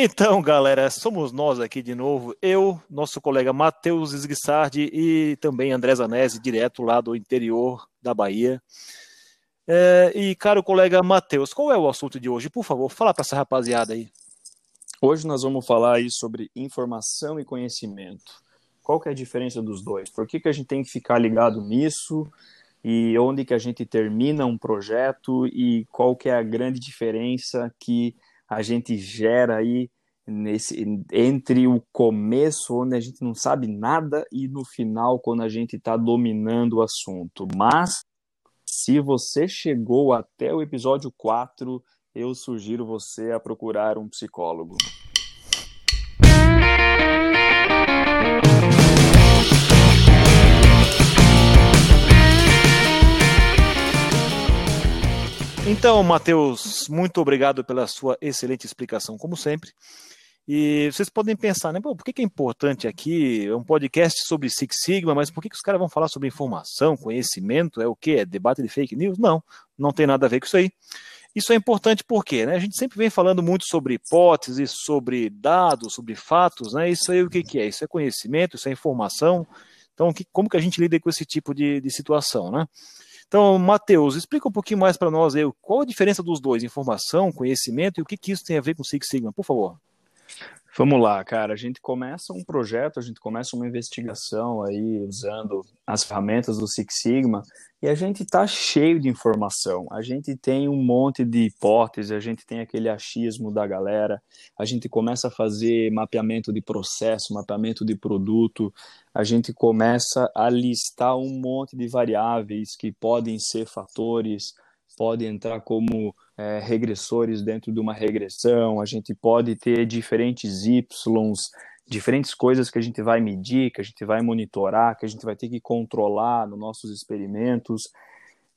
Então, galera, somos nós aqui de novo. Eu, nosso colega Matheus Esguissardi e também André Zanese, direto lá do interior da Bahia. É, e, caro colega Matheus, qual é o assunto de hoje? Por favor, fala para essa rapaziada aí. Hoje nós vamos falar aí sobre informação e conhecimento. Qual que é a diferença dos dois? Por que, que a gente tem que ficar ligado nisso? E onde que a gente termina um projeto? E qual que é a grande diferença que a gente gera aí nesse entre o começo onde a gente não sabe nada e no final quando a gente está dominando o assunto. Mas se você chegou até o episódio 4, eu sugiro você a procurar um psicólogo. Então, Matheus, muito obrigado pela sua excelente explicação, como sempre. E vocês podem pensar, né? Pô, por que, que é importante aqui? É um podcast sobre Six Sigma, mas por que, que os caras vão falar sobre informação, conhecimento? É o quê? É debate de fake news? Não, não tem nada a ver com isso aí. Isso é importante porque né, a gente sempre vem falando muito sobre hipóteses, sobre dados, sobre fatos, né? Isso aí o que, que é? Isso é conhecimento, isso é informação. Então, que, como que a gente lida com esse tipo de, de situação, né? Então, Matheus, explica um pouquinho mais para nós aí, qual a diferença dos dois, informação, conhecimento, e o que, que isso tem a ver com Six Sigma, por favor. Vamos lá, cara. A gente começa um projeto, a gente começa uma investigação aí usando as ferramentas do Six Sigma e a gente tá cheio de informação. A gente tem um monte de hipóteses, a gente tem aquele achismo da galera, a gente começa a fazer mapeamento de processo, mapeamento de produto, a gente começa a listar um monte de variáveis que podem ser fatores, podem entrar como é, regressores dentro de uma regressão, a gente pode ter diferentes Ys, diferentes coisas que a gente vai medir, que a gente vai monitorar, que a gente vai ter que controlar nos nossos experimentos.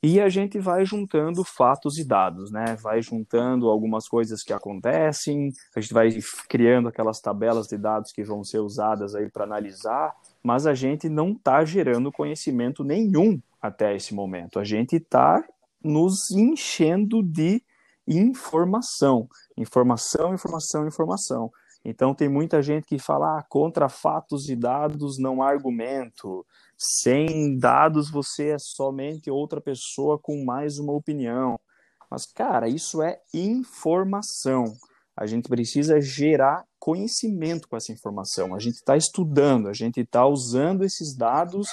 E a gente vai juntando fatos e dados, né? Vai juntando algumas coisas que acontecem, a gente vai criando aquelas tabelas de dados que vão ser usadas aí para analisar, mas a gente não está gerando conhecimento nenhum até esse momento. A gente está nos enchendo de informação. Informação, informação, informação. Então tem muita gente que fala ah, contra fatos e dados não há argumento. Sem dados você é somente outra pessoa com mais uma opinião. Mas cara, isso é informação. A gente precisa gerar conhecimento com essa informação. A gente está estudando, a gente está usando esses dados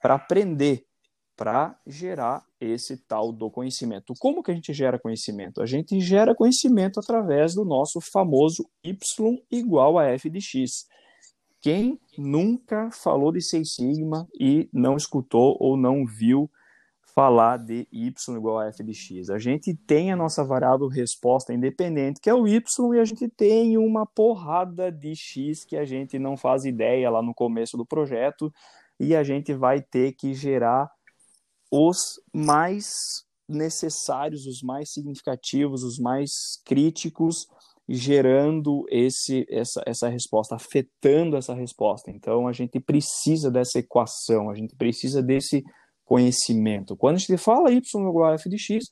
para aprender para gerar esse tal do conhecimento. Como que a gente gera conhecimento? A gente gera conhecimento através do nosso famoso y igual a f de x. Quem nunca falou de Seis Sigma e não escutou ou não viu falar de y igual a f de x? A gente tem a nossa variável resposta independente, que é o y, e a gente tem uma porrada de x que a gente não faz ideia lá no começo do projeto, e a gente vai ter que gerar os mais necessários, os mais significativos, os mais críticos, gerando esse, essa, essa resposta, afetando essa resposta. Então, a gente precisa dessa equação, a gente precisa desse conhecimento. Quando a gente fala y igual a f de x,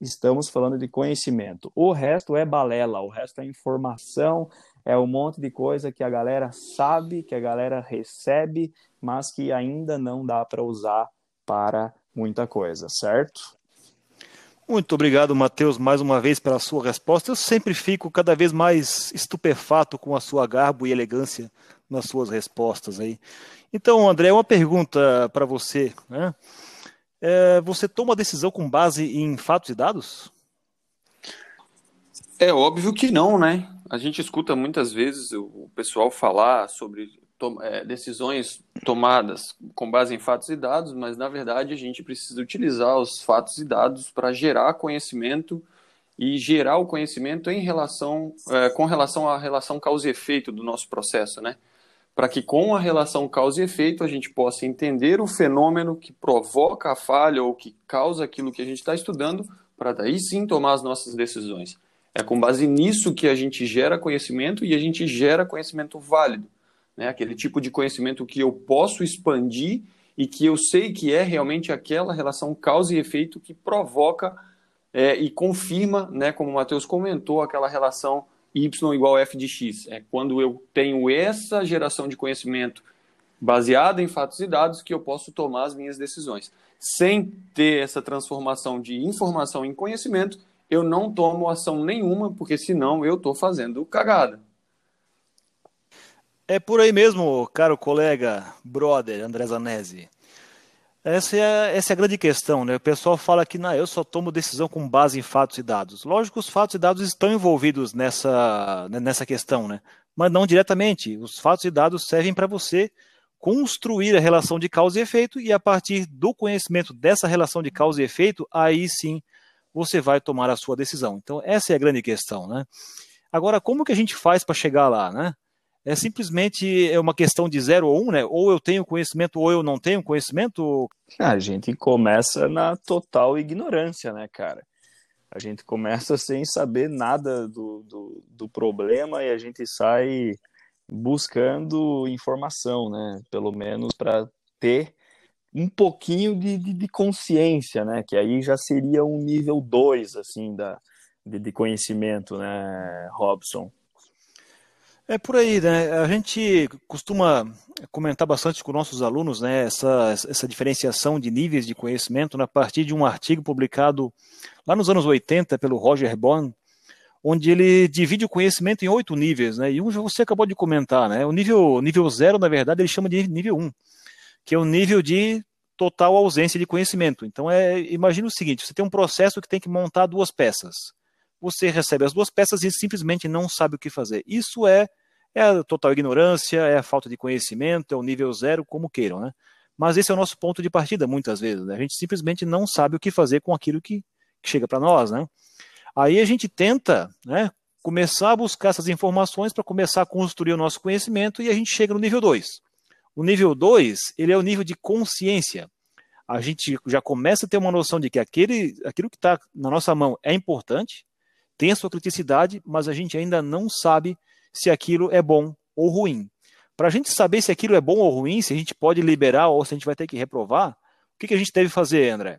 estamos falando de conhecimento. O resto é balela, o resto é informação, é um monte de coisa que a galera sabe, que a galera recebe, mas que ainda não dá para usar para muita coisa, certo? Muito obrigado, Matheus, mais uma vez pela sua resposta. Eu sempre fico cada vez mais estupefato com a sua garbo e elegância nas suas respostas aí. Então, André, uma pergunta para você, né? É, você toma decisão com base em fatos e dados? É óbvio que não, né? A gente escuta muitas vezes o pessoal falar sobre é, decisões tomadas com base em fatos e dados, mas na verdade a gente precisa utilizar os fatos e dados para gerar conhecimento e gerar o conhecimento em relação é, com relação à relação causa e efeito do nosso processo, né? Para que com a relação causa e efeito a gente possa entender o fenômeno que provoca a falha ou que causa aquilo que a gente está estudando, para daí sim tomar as nossas decisões. É com base nisso que a gente gera conhecimento e a gente gera conhecimento válido né? aquele tipo de conhecimento que eu posso expandir e que eu sei que é realmente aquela relação causa e efeito que provoca é, e confirma, né, como o Matheus comentou, aquela relação y igual f de x. É quando eu tenho essa geração de conhecimento baseada em fatos e dados que eu posso tomar as minhas decisões. Sem ter essa transformação de informação em conhecimento, eu não tomo ação nenhuma, porque senão eu estou fazendo cagada. É por aí mesmo, caro colega, brother André Zanese. Essa é, essa é a grande questão, né? O pessoal fala que não, eu só tomo decisão com base em fatos e dados. Lógico que os fatos e dados estão envolvidos nessa, né, nessa questão, né? Mas não diretamente. Os fatos e dados servem para você construir a relação de causa e efeito e a partir do conhecimento dessa relação de causa e efeito, aí sim você vai tomar a sua decisão. Então essa é a grande questão, né? Agora, como que a gente faz para chegar lá, né? É simplesmente é uma questão de zero ou um, né? Ou eu tenho conhecimento ou eu não tenho conhecimento. A gente começa na total ignorância, né, cara? A gente começa sem saber nada do, do, do problema e a gente sai buscando informação, né? Pelo menos para ter um pouquinho de, de, de, consciência, né? Que aí já seria um nível 2, assim, da, de, de conhecimento, né, Robson? É por aí, né? A gente costuma comentar bastante com nossos alunos, né? Essa, essa diferenciação de níveis de conhecimento né, a partir de um artigo publicado lá nos anos 80 pelo Roger Bond, onde ele divide o conhecimento em oito níveis, né? E um você acabou de comentar, né? O nível, nível zero, na verdade, ele chama de nível um, que é o nível de total ausência de conhecimento. Então, é, imagina o seguinte: você tem um processo que tem que montar duas peças. Você recebe as duas peças e simplesmente não sabe o que fazer. Isso é é a total ignorância, é a falta de conhecimento, é o nível zero, como queiram, né? Mas esse é o nosso ponto de partida, muitas vezes. Né? A gente simplesmente não sabe o que fazer com aquilo que, que chega para nós, né? Aí a gente tenta, né, começar a buscar essas informações para começar a construir o nosso conhecimento e a gente chega no nível 2. O nível 2, ele é o nível de consciência. A gente já começa a ter uma noção de que aquele, aquilo que está na nossa mão é importante, tem a sua criticidade, mas a gente ainda não sabe se aquilo é bom ou ruim. Para a gente saber se aquilo é bom ou ruim, se a gente pode liberar ou se a gente vai ter que reprovar, o que, que a gente deve fazer, André?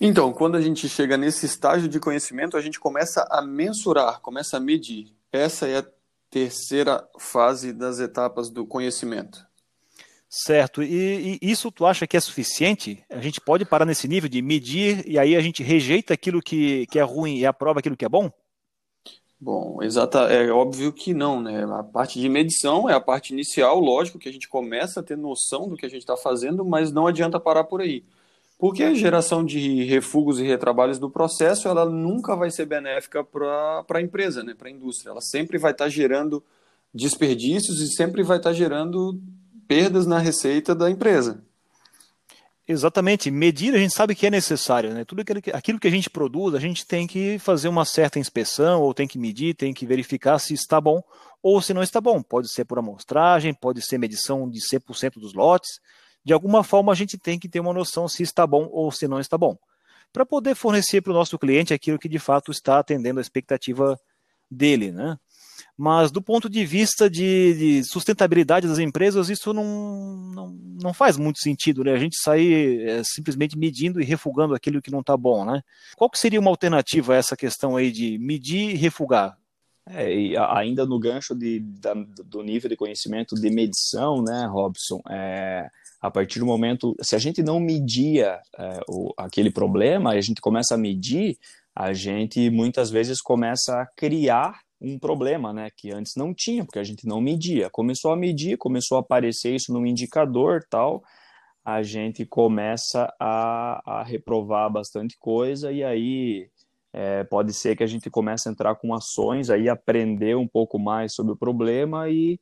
Então, quando a gente chega nesse estágio de conhecimento, a gente começa a mensurar, começa a medir. Essa é a terceira fase das etapas do conhecimento. Certo. E, e, isso tu acha que é suficiente? A gente pode parar nesse nível de medir e aí a gente rejeita aquilo que, que é ruim e aprova aquilo que é bom? Bom, exata, é óbvio que não, né? A parte de medição é a parte inicial, lógico que a gente começa a ter noção do que a gente está fazendo, mas não adianta parar por aí. Porque a geração de refugos e retrabalhos do processo, ela nunca vai ser benéfica para a empresa, né? para a indústria. Ela sempre vai estar tá gerando desperdícios e sempre vai estar tá gerando perdas na receita da empresa. Exatamente, medir a gente sabe que é necessário, né? Tudo aquilo que, a gente produz, a gente tem que fazer uma certa inspeção, ou tem que medir, tem que verificar se está bom ou se não está bom. Pode ser por amostragem, pode ser medição de 100% dos lotes. De alguma forma a gente tem que ter uma noção se está bom ou se não está bom, para poder fornecer para o nosso cliente aquilo que de fato está atendendo a expectativa dele, né? Mas do ponto de vista de, de sustentabilidade das empresas, isso não, não, não, faz muito sentido, né? A gente sair é, simplesmente medindo e refugando aquilo que não está bom, né? Qual que seria uma alternativa a essa questão aí de medir e refugar? É, e ainda no gancho de, da, do nível de conhecimento de medição, né, Robson, é, a partir do momento, se a gente não media é, o, aquele problema, a gente começa a medir, a gente muitas vezes começa a criar um problema, né, que antes não tinha, porque a gente não media. Começou a medir, começou a aparecer isso no indicador, tal, a gente começa a, a reprovar bastante coisa e aí é, pode ser que a gente comece a entrar com ações, aí aprender um pouco mais sobre o problema e,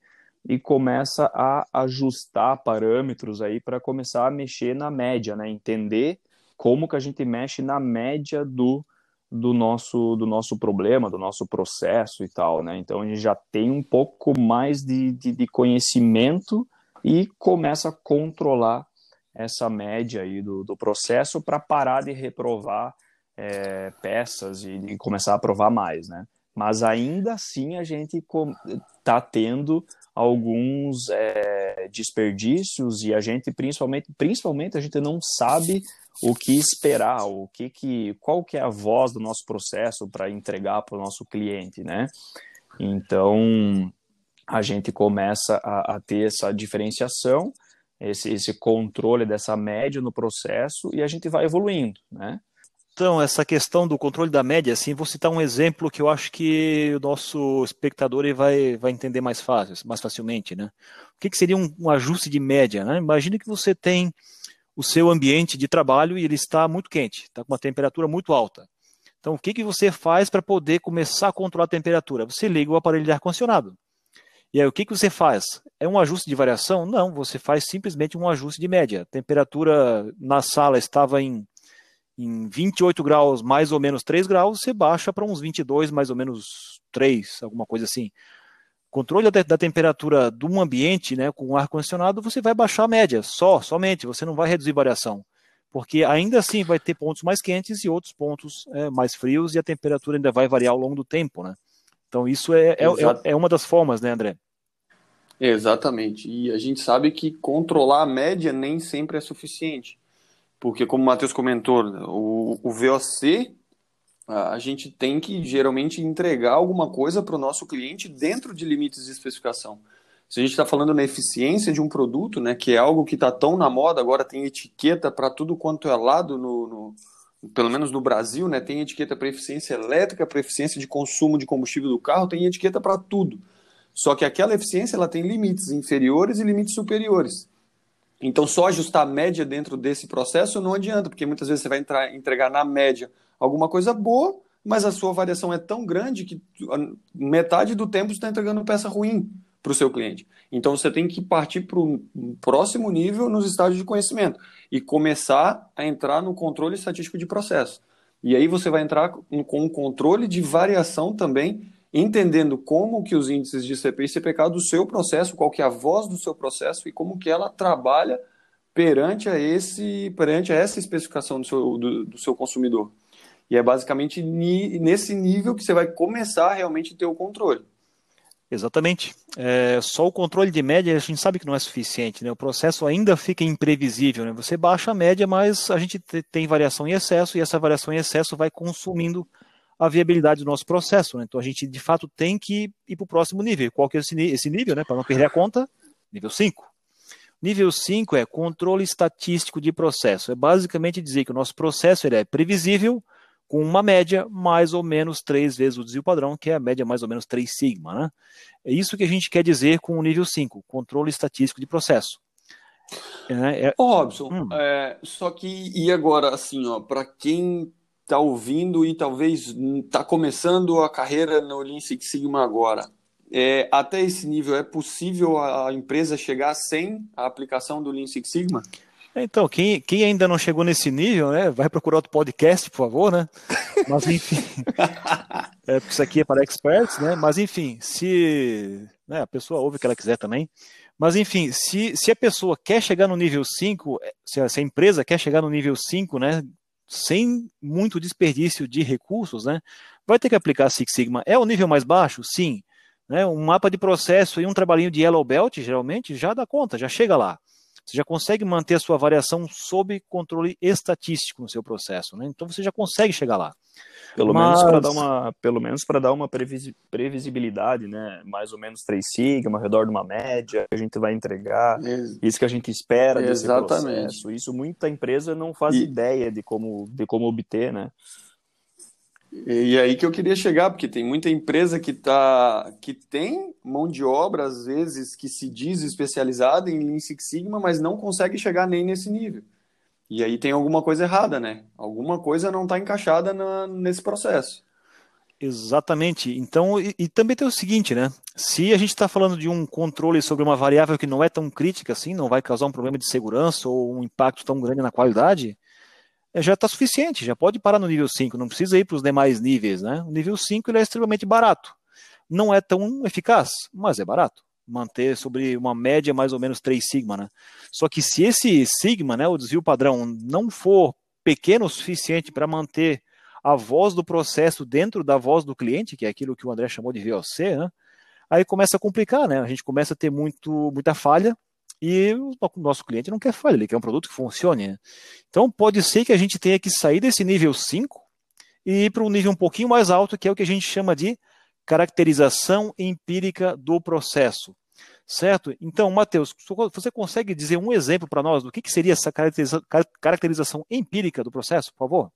e começa a ajustar parâmetros aí para começar a mexer na média, né, entender como que a gente mexe na média do do nosso do nosso problema, do nosso processo e tal, né? Então a gente já tem um pouco mais de, de, de cohecimento e começa a controlar essa média aí do, do processo para parar de reprovar é, peças e, e, começar a aprovar mais, né? Mas ainda assim a gente está tendo alguns é, desperdícios e a gente principalmente principalmente a gente não sabe o que esperar, o que que, qual que é a voz do nosso processo para entregar para o nosso cliente, né? Então, a gente começa a, a ter essa diferenciação, esse, esse controle dessa média no processo e a gente vai evoluindo, né? Então, essa questão do controle da média, assim, vou citar um exemplo que eu acho que o nosso espectador vai, vai entender mais fácil, mais facilmente, né? O que, que seria um, um, ajuste de média, né? Imagine que você tem o seu ambiente de trabalho e ele está muito quente, está com uma temperatura muito alta. Então, o que, que você faz para poder começar a controlar a temperatura? Você liga o aparelho de ar-condicionado. E aí, o que, que você faz? É um ajuste de variação? Não, você faz simplesmente um ajuste de média. A temperatura na sala estava em em 28 graus, mais ou menos 3 graus, você baixa para uns 22, mais ou menos 3, alguma coisa assim. Controle da, da temperatura de um ambiente, né, com ar-condicionado, você vai baixar a média, só, somente, você não vai reduzir variação. Porque ainda assim vai ter pontos mais quentes e outros pontos é, mais frios, e a temperatura ainda vai variar ao longo do tempo, né? Então isso é, é, é, é uma das formas, né, André? Exatamente. E a gente sabe que controlar a média nem sempre é suficiente porque como o Matheus comentou, né, o, o VOC a gente tem que geralmente entregar alguma coisa para o nosso cliente dentro de limites de especificação. Se a gente está falando na eficiência de um produto, né, que é algo que está tão na moda, agora tem etiqueta para tudo quanto é lado, no, no, pelo menos no Brasil, né, tem etiqueta para eficiência elétrica, para eficiência de consumo de combustível do carro, tem etiqueta para tudo. Só que aquela eficiência ela tem limites inferiores e limites superiores. Então, só ajustar a média dentro desse processo não adianta, porque muitas vezes você vai entrar, entregar na média alguma coisa boa, mas a sua variação é tão grande que metade do tempo você está entregando peça ruim para o seu cliente. Então, você tem que partir para o próximo nível nos estágios de conhecimento e começar a entrar no controle estatístico de processo. E aí você vai entrar com um controle de variação também entendendo como que os índices de CP e CPK do seu processo, qual que é a voz do seu processo e como que ela trabalha perante a, esse, perante a essa especificação do seu, do, do seu consumidor. E é basicamente ni, nesse nível que você vai começar a realmente ter o controle. Exatamente. É, só o controle de média a gente sabe que não é suficiente, né? O processo ainda fica imprevisível, né? Você baixa a média, mas a gente tem variação em excesso e essa variação em excesso vai consumindo a viabilidade do nosso processo. Né? Então a gente de fato tem que ir para o próximo nível. Qual que é esse, nível, né? Para não perder a conta? Nível 5. Nível 5 é controle estatístico de processo. É basicamente dizer que o nosso processo ele é previsível com uma média mais ou menos três vezes o desvio padrão, que é a média mais ou menos 3 sigma. Né? É isso que a gente quer dizer com o nível 5, controle estatístico de processo. É, é... Robson, hum. é, só que e agora assim, ó, para quem está ouvindo e talvez está começando a carreira no Lean Six Sigma agora, é, até esse nível é possível a empresa chegar sem a aplicação do Lean Six Sigma? Então, quem, quem ainda não chegou nesse nível, né, vai procurar outro podcast, por favor, né? Mas enfim, é, porque isso aqui é para experts, né? Mas enfim, se né, a pessoa ouve o que ela quiser também. Mas enfim, se, se a pessoa quer chegar no nível 5, se a, se a empresa quer chegar no nível 5, né, sem muito desperdício de recursos, né, vai ter que aplicar Six Sigma. É o nível mais baixo? Sim. Né, um mapa de processo e um trabalhinho de Yellow Belt, geralmente, já dá conta, já chega lá. Você já consegue manter a sua variação sob controle estatístico no seu processo. Né? Então você já consegue chegar lá. Pelo Mas... menos para dar uma, pelo menos para dar uma previsibilidade, né? Mais ou menos 3 sigma, ao redor de uma média, a gente vai entregar, Ex isso que a gente espera desse Exatamente. processo. Isso muita empresa não faz e... ideia de como de como obter, né? E aí que eu queria chegar, porque tem muita empresa que tá que tem mão de obra às vezes que se diz especializada em Lean Six Sigma, mas não consegue chegar nem nesse nível. E aí tem alguma coisa errada, né? Alguma coisa não está encaixada na, nesse processo. Exatamente. Então, e, e, também tem o seguinte, né? Se a gente está falando de um controle sobre uma variável que não é tão crítica assim, não vai causar um problema de segurança ou um impacto tão grande na qualidade, é, já está suficiente, já pode parar no nível 5, não precisa ir para os demais níveis, né? O nível 5 ele é extremamente barato. Não é tão eficaz, mas é barato manter sobre uma média mais ou menos 3 sigma, né? Só que se esse sigma, né, o desvio padrão, não for pequeno o suficiente para manter a voz do processo dentro da voz do cliente, que é aquilo que o André chamou de VOC, né? Aí começa a complicar, né? A gente começa a ter muito, muita falha e o nosso cliente não quer falha, ele quer um produto que funcione. Né? Então pode ser que a gente tenha que sair desse nível 5 e ir para um nível um pouquinho mais alto, que é o que a gente chama de caracterização empírica do processo. Certo? Então, Matheus, você consegue dizer um exemplo para nós do que, que seria essa caracterização empírica do processo, por favor?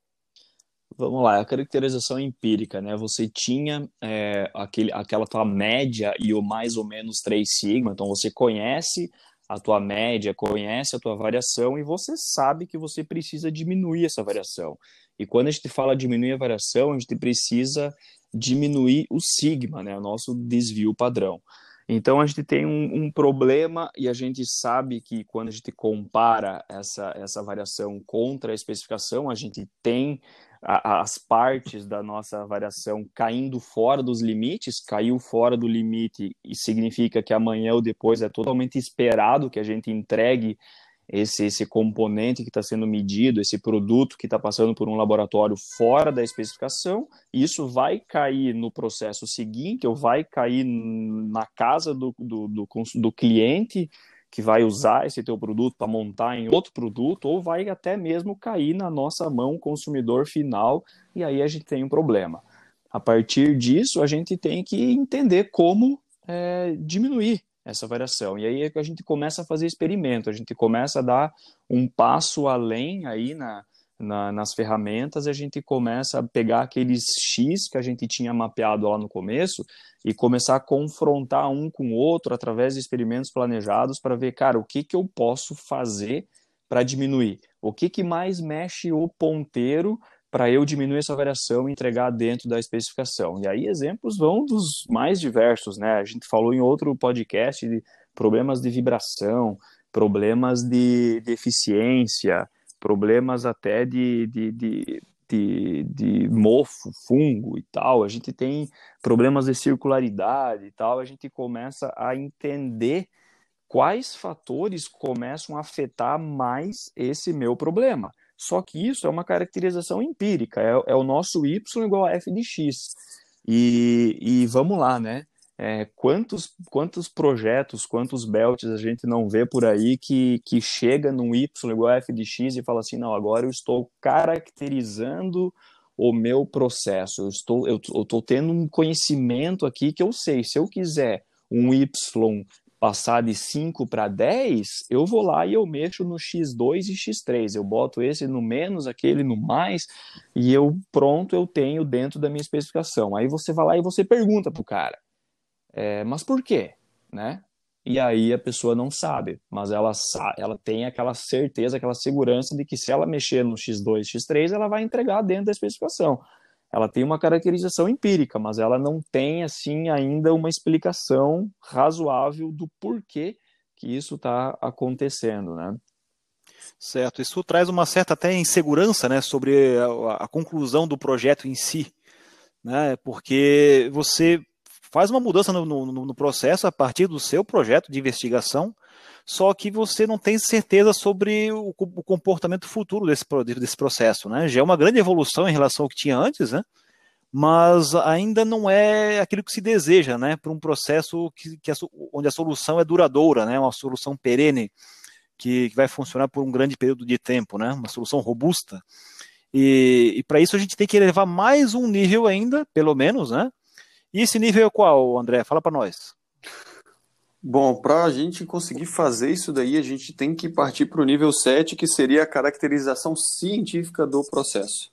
Vamos lá, a caracterização empírica, né? Você tinha é, aquele, aquela tua média e o mais ou menos 3 sigma, então você conhece a tua média, conhece a tua variação e você sabe que você precisa diminuir essa variação. E quando a gente fala diminuir a variação, a gente precisa diminuir o sigma, né? O nosso desvio padrão. Então a gente tem um, um, problema e a gente sabe que quando a gente compara essa, essa variação contra a especificação, a gente tem a, as partes da nossa variação caindo fora dos limites, caiu fora do limite e significa que amanhã ou depois é totalmente esperado que a gente entregue esse, esse componente que está sendo medido, esse produto que está passando por um laboratório fora da especificação, isso vai cair no processo seguinte, ou vai cair na casa do, do, do, do cliente que vai usar esse teu produto para montar em outro produto, ou vai até mesmo cair na nossa mão consumidor final, e aí a gente tem um problema. A partir disso, a gente tem que entender como é, diminuir essa variação. E aí é que a gente começa a fazer experimento, a gente começa a dar um passo além aí na, na, nas ferramentas, a gente começa a pegar aqueles X que a gente tinha mapeado lá no começo e começar a confrontar um com o outro através de experimentos planejados para ver, cara, o que, que eu posso fazer para diminuir? O que, que mais mexe o ponteiro para eu diminuir essa variação e entregar dentro da especificação. E aí exemplos vão dos mais diversos, né? A gente falou em outro podcast de problemas de vibração, problemas de, de eficiência, problemas até de, de, de, de, de mofo, fungo e tal. A gente tem problemas de circularidade e tal. A gente começa a entender quais fatores começam a afetar mais esse meu problema. Só que isso é uma caracterização empírica, é, é o nosso y igual a f de x. E, e vamos lá, né? É, quantos, quantos projetos, quantos belts a gente não vê por aí que, que chega num y igual a f de x e fala assim, não, agora eu estou caracterizando o meu processo, eu estou, eu, eu estou tendo um conhecimento aqui que eu sei, se eu quiser um y passar de 5 para 10, eu vou lá e eu mexo no X2 e X3. Eu boto esse no menos, aquele no mais, e eu pronto, eu tenho dentro da minha especificação. Aí você vai lá e você pergunta pro cara, é, mas por quê? Né? E aí a pessoa não sabe, mas ela, ela tem aquela certeza, aquela segurança de que se ela mexer no X2 e X3, ela vai entregar dentro da especificação ela tem uma caracterização empírica, mas ela não tem assim ainda uma explicação razoável do porquê que isso está acontecendo, né? Certo, isso traz uma certa até insegurança, né, sobre a, a conclusão do projeto em si, né? Porque você faz uma mudança no, no, no processo a partir do seu projeto de investigação só que você não tem certeza sobre o, o comportamento futuro desse, desse processo. Né? Já é uma grande evolução em relação ao que tinha antes, né? mas ainda não é aquilo que se deseja né? para um processo que, que a, onde a solução é duradoura, né? uma solução perene, que, que vai funcionar por um grande período de tempo, né? uma solução robusta. E, e para isso a gente tem que elevar mais um nível ainda, pelo menos, né? E esse nível é qual, André? Fala para nós. Bom, para a gente conseguir fazer isso daí, a gente tem que partir para o nível 7, que seria a caracterização científica do processo.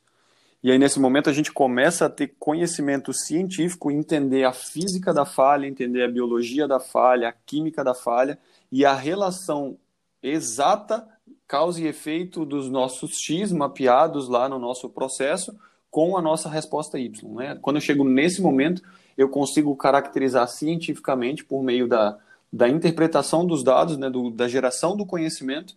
E aí, nesse momento, a gente começa a ter conhecimento científico, entender a física da falha, entender a biologia da falha, a química da falha e a relação exata, causa e efeito dos nossos X mapeados lá no nosso processo com a nossa resposta Y. Né? Quando eu chego nesse momento, eu consigo caracterizar cientificamente por meio da da interpretação dos dados, né, do, da geração do conhecimento,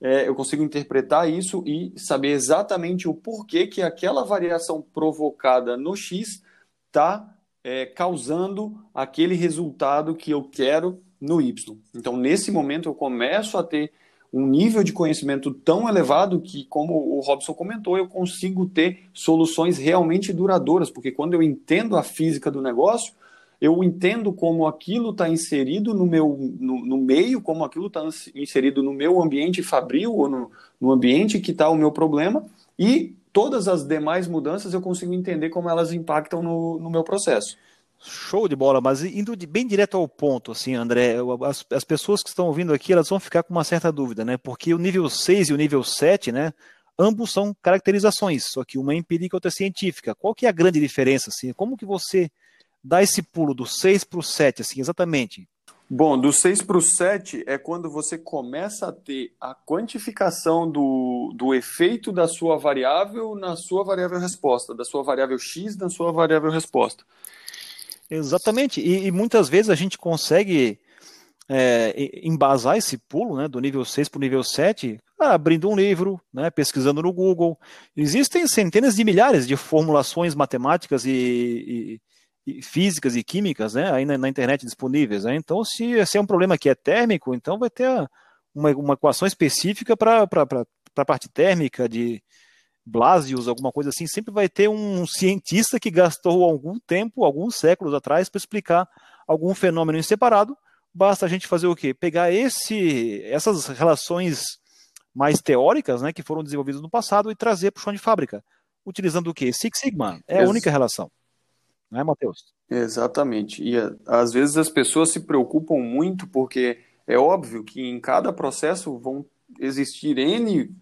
é, eu consigo interpretar isso e saber exatamente o porquê que aquela variação provocada no X está é, causando aquele resultado que eu quero no Y. Então, nesse momento, eu começo a ter um nível de conhecimento tão elevado que, como o Robson comentou, eu consigo ter soluções realmente duradouras, porque quando eu entendo a física do negócio, eu entendo como aquilo está inserido no meu no, no, meio, como aquilo está inserido no meu ambiente fabril ou no, no ambiente que está o meu problema e todas as demais mudanças eu consigo entender como elas impactam no, no meu processo. Show de bola, mas indo bem direto ao ponto, assim, André, as, as pessoas que estão ouvindo aqui, elas vão ficar com uma certa dúvida, né? Porque o nível 6 e o nível 7, né? Ambos são caracterizações, só que uma é empírica e outra é científica. Qual que é a grande diferença, assim? Como que você dá esse pulo do 6 para o 7, assim, exatamente? Bom, do 6 para o 7 é quando você começa a ter a quantificação do, do efeito da sua variável na sua variável resposta, da sua variável x na sua variável resposta. Exatamente, e, e muitas vezes a gente consegue é, embasar esse pulo né, do nível 6 para o nível 7 abrindo um livro, né, pesquisando no Google. Existem centenas de milhares de formulações matemáticas e, e físicas e químicas né, aí na, na internet disponíveis. Né? Então, se, se é um problema que é térmico, então vai ter uma, uma equação específica para a parte térmica de, Blasius, alguma coisa assim, sempre vai ter um cientista que gastou algum tempo, alguns séculos atrás, para explicar algum fenômeno em separado. Basta a gente fazer o quê? Pegar esse, essas relações mais teóricas, né, que foram desenvolvidas no passado e trazer para o chão de fábrica, utilizando o quê? Six Sigma. É a única relação. Não é, Matheus? Exatamente. E às vezes as pessoas se preocupam muito porque é óbvio que em cada processo vão existir N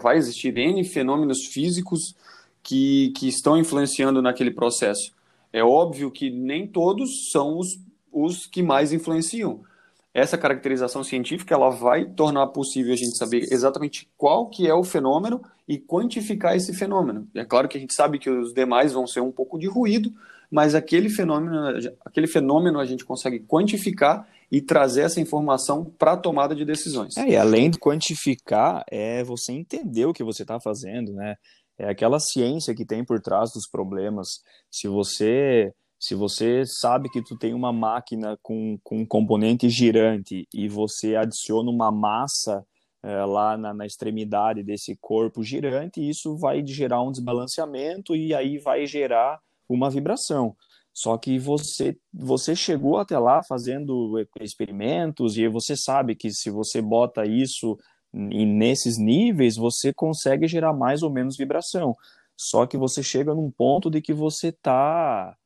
vai existir N fenômenos físicos que, que estão influenciando naquele processo. É óbvio que nem todos são os, os que mais influenciam. Essa caracterização científica ela vai tornar possível a gente saber exatamente qual que é o fenômeno e quantificar esse fenômeno. É claro que a gente sabe que os demais vão ser um pouco de ruído, mas aquele fenômeno, aquele fenômeno a gente consegue quantificar e trazer essa informação para a tomada de decisões. É, e além de quantificar, é você entender o que você está fazendo, né? É aquela ciência que tem por trás dos problemas. Se você se você sabe que tu tem uma máquina com, com um componente girante e você adiciona uma massa é, lá na, na, extremidade desse corpo girante, isso vai gerar um desbalanceamento e aí vai gerar uma vibração. Só que você você chegou até lá fazendo experimentos e você sabe que se você bota isso nesses níveis, você consegue gerar mais ou menos vibração. Só que você chega num ponto de que você está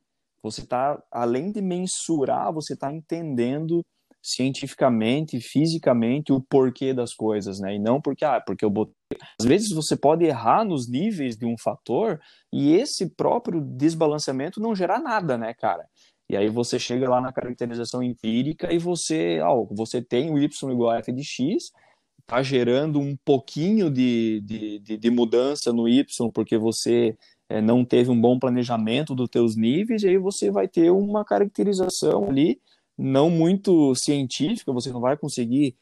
você está além de mensurar, você está entendendo cientificamente, fisicamente o porquê das coisas, né? E não porque ah, porque eu botei. Às vezes você pode errar nos níveis de um fator e esse próprio desbalanceamento não gerar nada, né, cara? E aí você chega lá na caracterização empírica e você, ó, você tem o y igual a f de x, tá gerando um pouquinho de, de, de, de mudança no y porque você é, não teve um bom planejamento dos teus níveis, aí você vai ter uma caracterização ali não muito científica, você não vai conseguir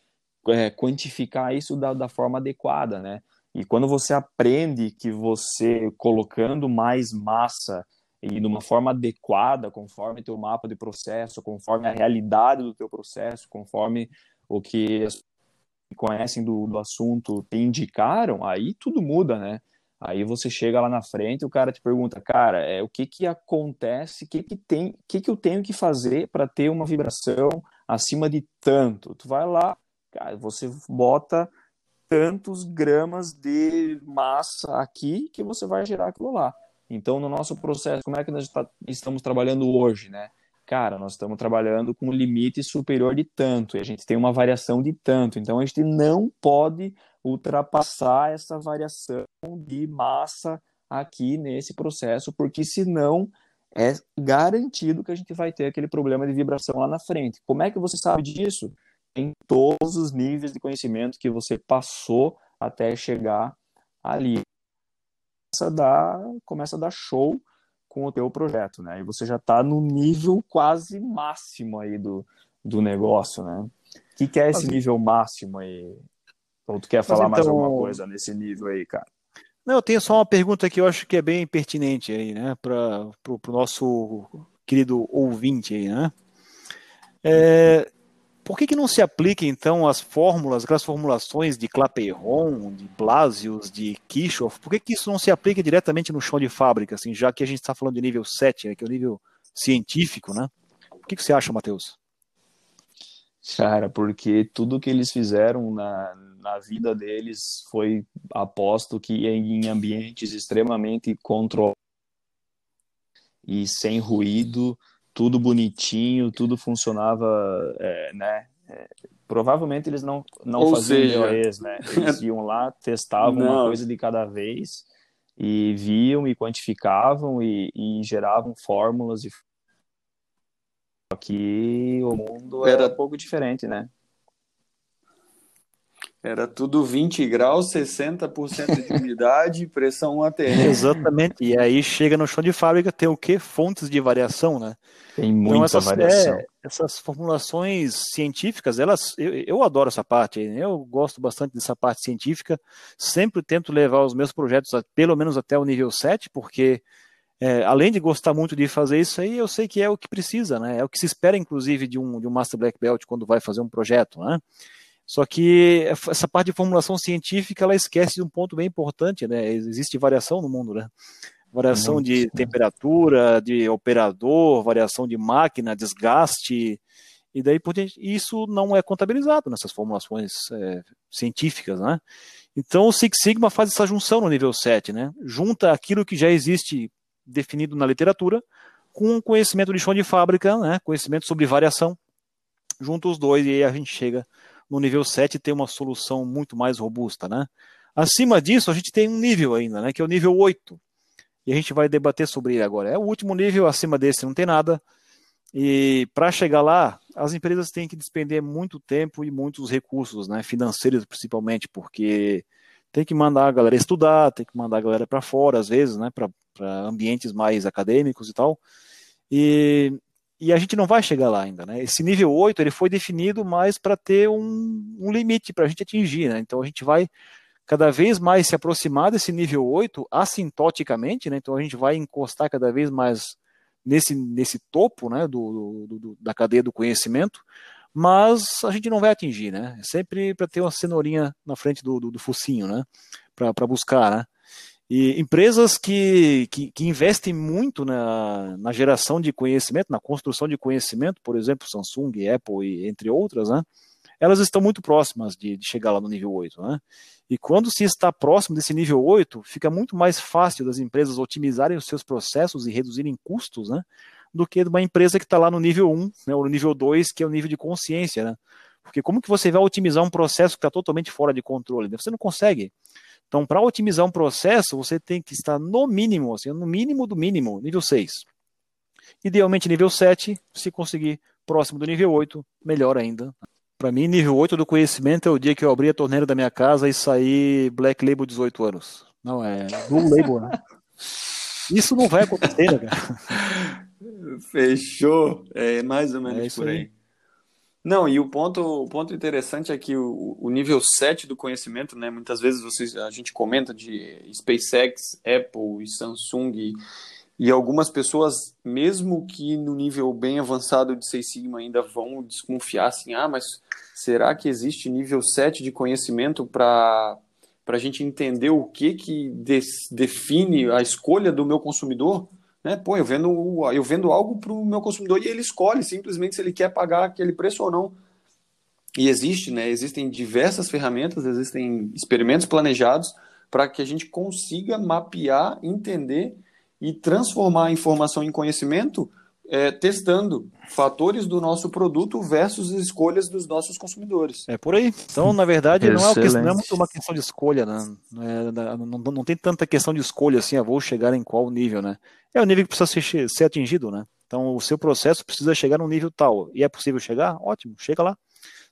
é, quantificar isso da, da forma adequada, né? E quando você aprende que você colocando mais massa e de uma forma adequada, conforme teu mapa de processo, conforme a realidade do teu processo, conforme o que as conhecem do, do assunto te indicaram, aí tudo muda, né? Aí você chega lá na frente, o cara te pergunta, cara, é o que que acontece, o que que tem, o que que eu tenho que fazer para ter uma vibração acima de tanto? Tu vai lá, cara, você bota tantos gramas de massa aqui que você vai gerar aquilo lá. Então, no nosso processo, como é que nós tá, estamos trabalhando hoje, né? Cara, nós estamos trabalhando com um limite superior de tanto, e a gente tem uma variação de tanto, então a gente não pode ultrapassar essa variação de massa aqui nesse processo, porque senão é garantido que a gente vai ter aquele problema de vibração lá na frente. Como é que você sabe disso? Em todos os níveis de conhecimento que você passou até chegar ali. Começa a dar, começa a dar show com o teu projeto, né? E você já está no nível quase máximo aí do, do negócio, né? O que, que é esse nível máximo aí, ou tu quer falar então... mais alguma coisa nesse nível aí, cara? Não, eu tenho só uma pergunta que eu acho que é bem pertinente aí, né, para o nosso querido ouvinte aí, né? É, por que, que não se aplica então as fórmulas, aquelas formulações de Clapeyron, de Blasius, de Kirchhoff? Por que, que isso não se aplica diretamente no chão de fábrica, assim, já que a gente está falando de nível 7, né, que é o nível científico, né? O que, que você acha, Matheus? Cara, porque tudo que eles fizeram na, na vida deles foi aposto que em ambientes extremamente controlados e sem ruído, tudo bonitinho, tudo funcionava, é, né? É, provavelmente eles não, não Ou faziam seja... DOEs, né? Eles iam lá, testavam não. uma coisa de cada vez e viam e quantificavam e, e geravam fórmulas e que o mundo era, era um pouco diferente, né? Era tudo 20 graus, 60% de umidade, pressão ATM. Exatamente. E aí chega no chão de fábrica, tem o quê? Fontes de variação, né? Tem então, muita então, essas, variação. É, essas formulações científicas, elas, eu, eu, adoro essa parte, eu gosto bastante dessa parte científica, sempre tento levar os meus projetos a, pelo menos até o nível 7, porque é, além de gostar muito de fazer isso aí, eu sei que é o que precisa, né? É o que se espera, inclusive, de um, de um Master Black Belt quando vai fazer um projeto, né? Só que essa parte de formulação científica, ela esquece de um ponto bem importante, né? Existe variação no mundo, né? Variação muito, de temperatura, de operador, variação de máquina, desgaste, e daí por diante, isso não é contabilizado nessas formulações é, científicas, né? Então o Six Sigma faz essa junção no nível 7, né? Junta aquilo que já existe definido na literatura com conhecimento de chão de fábrica, né? Conhecimento sobre variação, junta os dois e aí a gente chega no nível 7 tem uma solução muito mais robusta, né? Acima disso, a gente tem um nível ainda, né, que é o nível 8. E a gente vai debater sobre ele agora. É o último nível, acima desse não tem nada. E para chegar lá, as empresas têm que despender muito tempo e muitos recursos, né, financeiros principalmente, porque tem que mandar a galera estudar, tem que mandar a galera para fora, às vezes, né, para ambientes mais acadêmicos e tal. E e a gente não vai chegar lá ainda, né? Esse nível 8 ele foi definido mais para ter um, um limite para a gente atingir, né? Então a gente vai cada vez mais se aproximar desse nível 8 assintoticamente, né? Então a gente vai encostar cada vez mais nesse, nesse topo, né, do, do, do da cadeia do conhecimento, mas a gente não vai atingir, né? É sempre para ter uma cenourinha na frente do, do, do focinho, né? Para buscar, né? E empresas que, que, que, investem muito na, na geração de conhecimento, na construção de conhecimento, por exemplo, Samsung, Apple entre outras, né? Elas estão muito próximas de, de chegar lá no nível 8, né? E quando se está próximo desse nível 8, fica muito mais fácil das empresas otimizarem os seus processos e reduzirem custos, né? Do que uma empresa que está lá no nível 1, né, ou no nível 2, que é o nível de consciência, né? Porque como que você vai otimizar um processo que está totalmente fora de controle? Você não consegue. Então, para otimizar um processo, você tem que estar no mínimo, assim, no mínimo do mínimo, nível 6. Idealmente nível 7, se conseguir próximo do nível 8, melhor ainda. Para mim, nível 8 do conhecimento é o dia que eu abri a torneira da minha casa e saí Black Label 18 anos. Não, é Blue Label, né? Isso não vai acontecer, né, cara? Fechou. É mais ou menos é por aí. aí. Não, e o ponto, o ponto interessante é que o, o nível 7 do conhecimento, né, muitas vezes vocês, a gente comenta de SpaceX, Apple e Samsung, e, algumas pessoas, mesmo que no nível bem avançado de Seis Sigma, ainda vão desconfiar assim, ah, mas será que existe nível 7 de conhecimento para a gente entender o que, que define a escolha do meu consumidor? Né? Pô, eu vendo, eu vendo algo para o meu consumidor e ele escolhe simplesmente se ele quer pagar aquele preço ou não. E existe, né? Existem diversas ferramentas, existem experimentos planejados para que a gente consiga mapear, entender e transformar a informação em conhecimento é, testando fatores do nosso produto versus as escolhas dos nossos consumidores. É por aí. Então, na verdade, não é, questão, não é, muito uma questão de escolha, né? É, não, não, não, tem tanta questão de escolha assim, eu vou chegar em qual nível, né? É o nível que precisa ser, ser atingido, né? Então, o seu processo precisa chegar num nível tal. E é possível chegar? Ótimo, chega lá.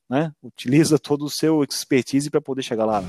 Né? Utiliza todo o seu expertise para poder chegar lá. Né?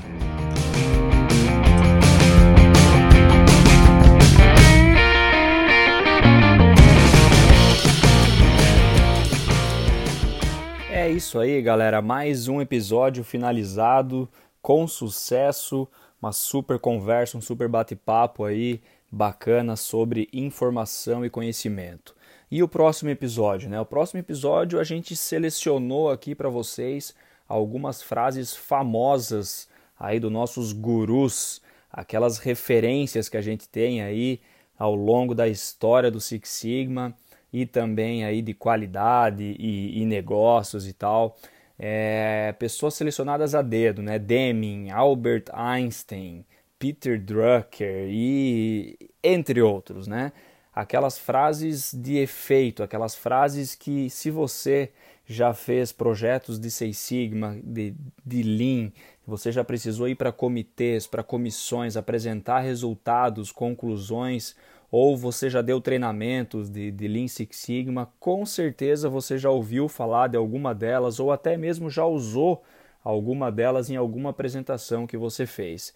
É isso aí, galera. Mais um episódio finalizado com sucesso. Uma super conversa, um super bate-papo aí bacana sobre informação e conhecimento. E o próximo episódio, né? O próximo episódio a gente selecionou aqui para vocês algumas frases famosas aí dos nossos gurus, aquelas referências que a gente tem aí ao longo da história do Six Sigma e também aí de qualidade e, e negócios e tal. É, pessoas selecionadas a dedo, né? Deming, Albert Einstein, Peter Drucker e entre outros, né? aquelas frases de efeito, aquelas frases que se você já fez projetos de Seis Sigma, de, de Lean, você já precisou ir para comitês, para comissões, apresentar resultados, conclusões, ou você já deu treinamentos de, de Lean Six Sigma, com certeza você já ouviu falar de alguma delas, ou até mesmo já usou alguma delas em alguma apresentação que você fez.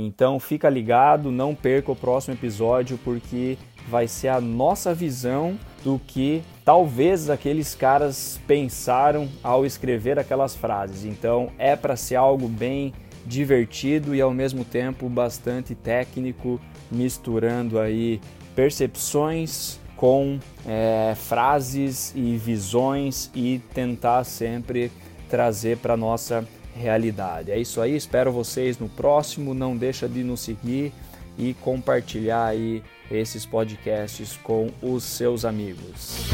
Então fica ligado, não perca o próximo episódio porque vai ser a nossa visão do que talvez aqueles caras pensaram ao escrever aquelas frases. Então é para ser algo bem divertido e ao mesmo tempo bastante técnico, misturando aí percepções com é, frases e visões e tentar sempre trazer para nossa realidade. É isso aí, espero vocês no próximo. Não deixa de nos seguir e compartilhar aí esses podcasts com os seus amigos.